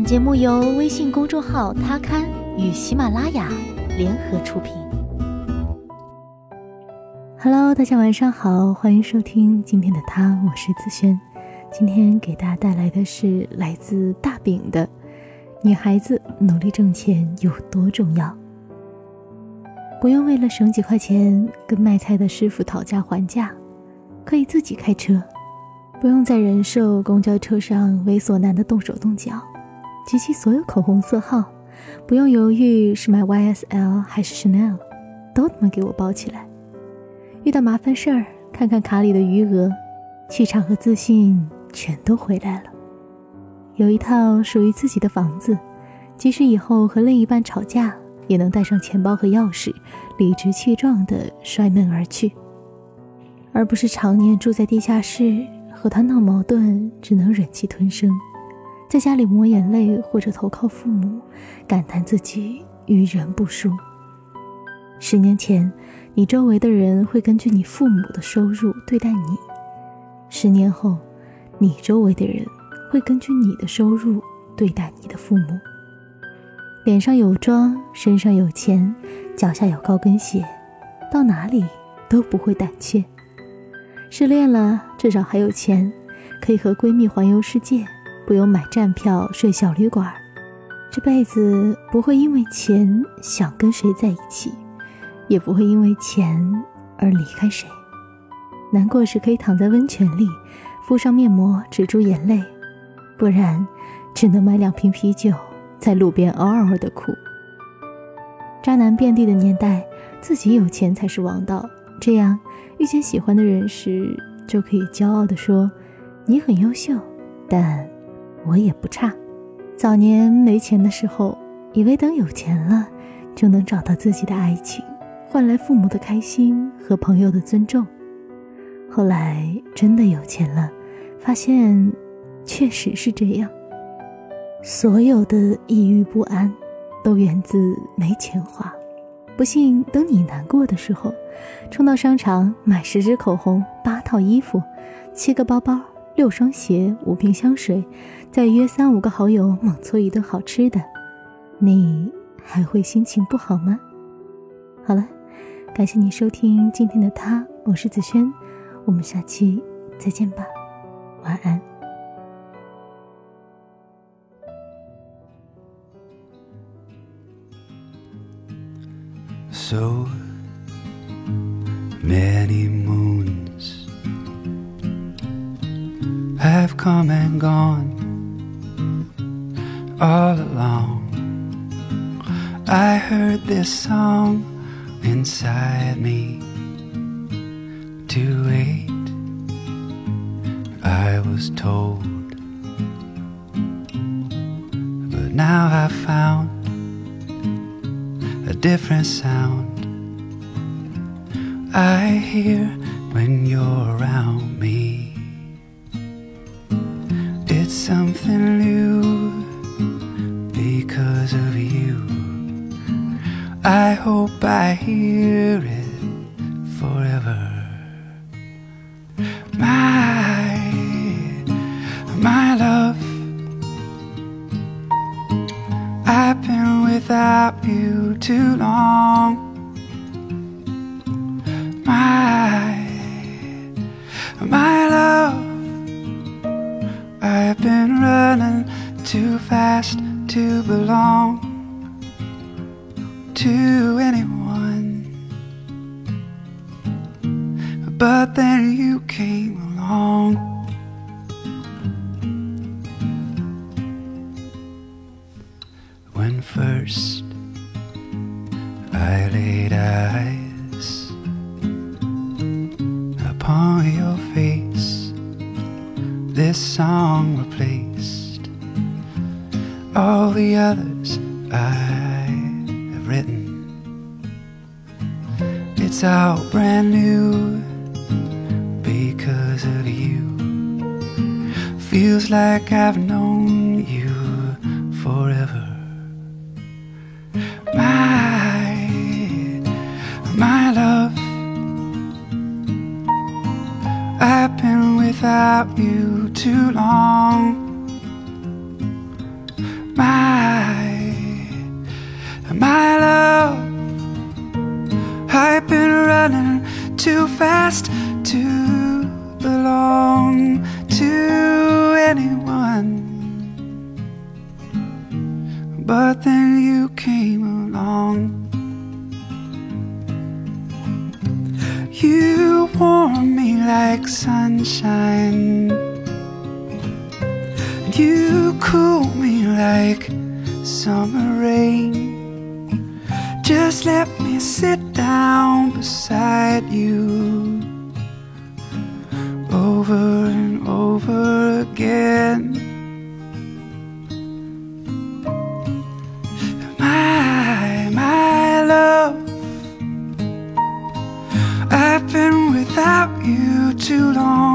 本节目由微信公众号“他刊”与喜马拉雅联合出品。Hello，大家晚上好，欢迎收听今天的他，我是子轩。今天给大家带来的是来自大饼的：女孩子努力挣钱有多重要？不用为了省几块钱跟卖菜的师傅讨价还价，可以自己开车，不用在人寿公交车上猥琐男的动手动脚。集齐所有口红色号，不用犹豫是买 YSL 还是 Chanel，都他妈给我包起来。遇到麻烦事儿，看看卡里的余额，气场和自信全都回来了。有一套属于自己的房子，即使以后和另一半吵架，也能带上钱包和钥匙，理直气壮地摔门而去，而不是常年住在地下室，和他闹矛盾只能忍气吞声。在家里抹眼泪，或者投靠父母，感叹自己与人不淑。十年前，你周围的人会根据你父母的收入对待你；十年后，你周围的人会根据你的收入对待你的父母。脸上有妆，身上有钱，脚下有高跟鞋，到哪里都不会胆怯。失恋了，至少还有钱，可以和闺蜜环游世界。不用买站票睡小旅馆，这辈子不会因为钱想跟谁在一起，也不会因为钱而离开谁。难过时可以躺在温泉里，敷上面膜止住眼泪，不然只能买两瓶啤酒在路边嗷嗷的哭。渣男遍地的年代，自己有钱才是王道。这样遇见喜欢的人时，就可以骄傲地说：“你很优秀，但……”我也不差。早年没钱的时候，以为等有钱了，就能找到自己的爱情，换来父母的开心和朋友的尊重。后来真的有钱了，发现确实是这样。所有的抑郁不安，都源自没钱花。不信，等你难过的时候，冲到商场买十支口红、八套衣服、七个包包。六双鞋，五瓶香水，再约三五个好友猛搓一顿好吃的，你还会心情不好吗？好了，感谢你收听今天的他，我是子轩，我们下期再见吧，晚安。So many moons. Have come and gone all along. I heard this song inside me to wait. I was told, but now I've found a different sound. I hear when you're around me something new because of you. I hope I hear it forever. My, my love, I've been without you too long. My, my running too fast to belong to anyone. But then you came along. When first I laid eyes upon your face this song replaced all the others I have written. It's all brand new because of you. Feels like I've known you forever. My, my love, I've been without you too long. My my love, I've been running too fast to belong to anyone. But then you came along. You warm me like sunshine. You cool me like summer rain. Just let me sit down beside you over and over again. My, my love, I've been without you too long.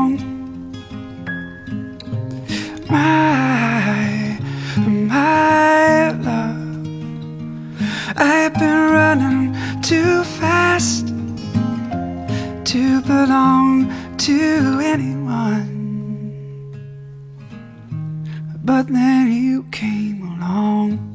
To belong to anyone. But then you came along.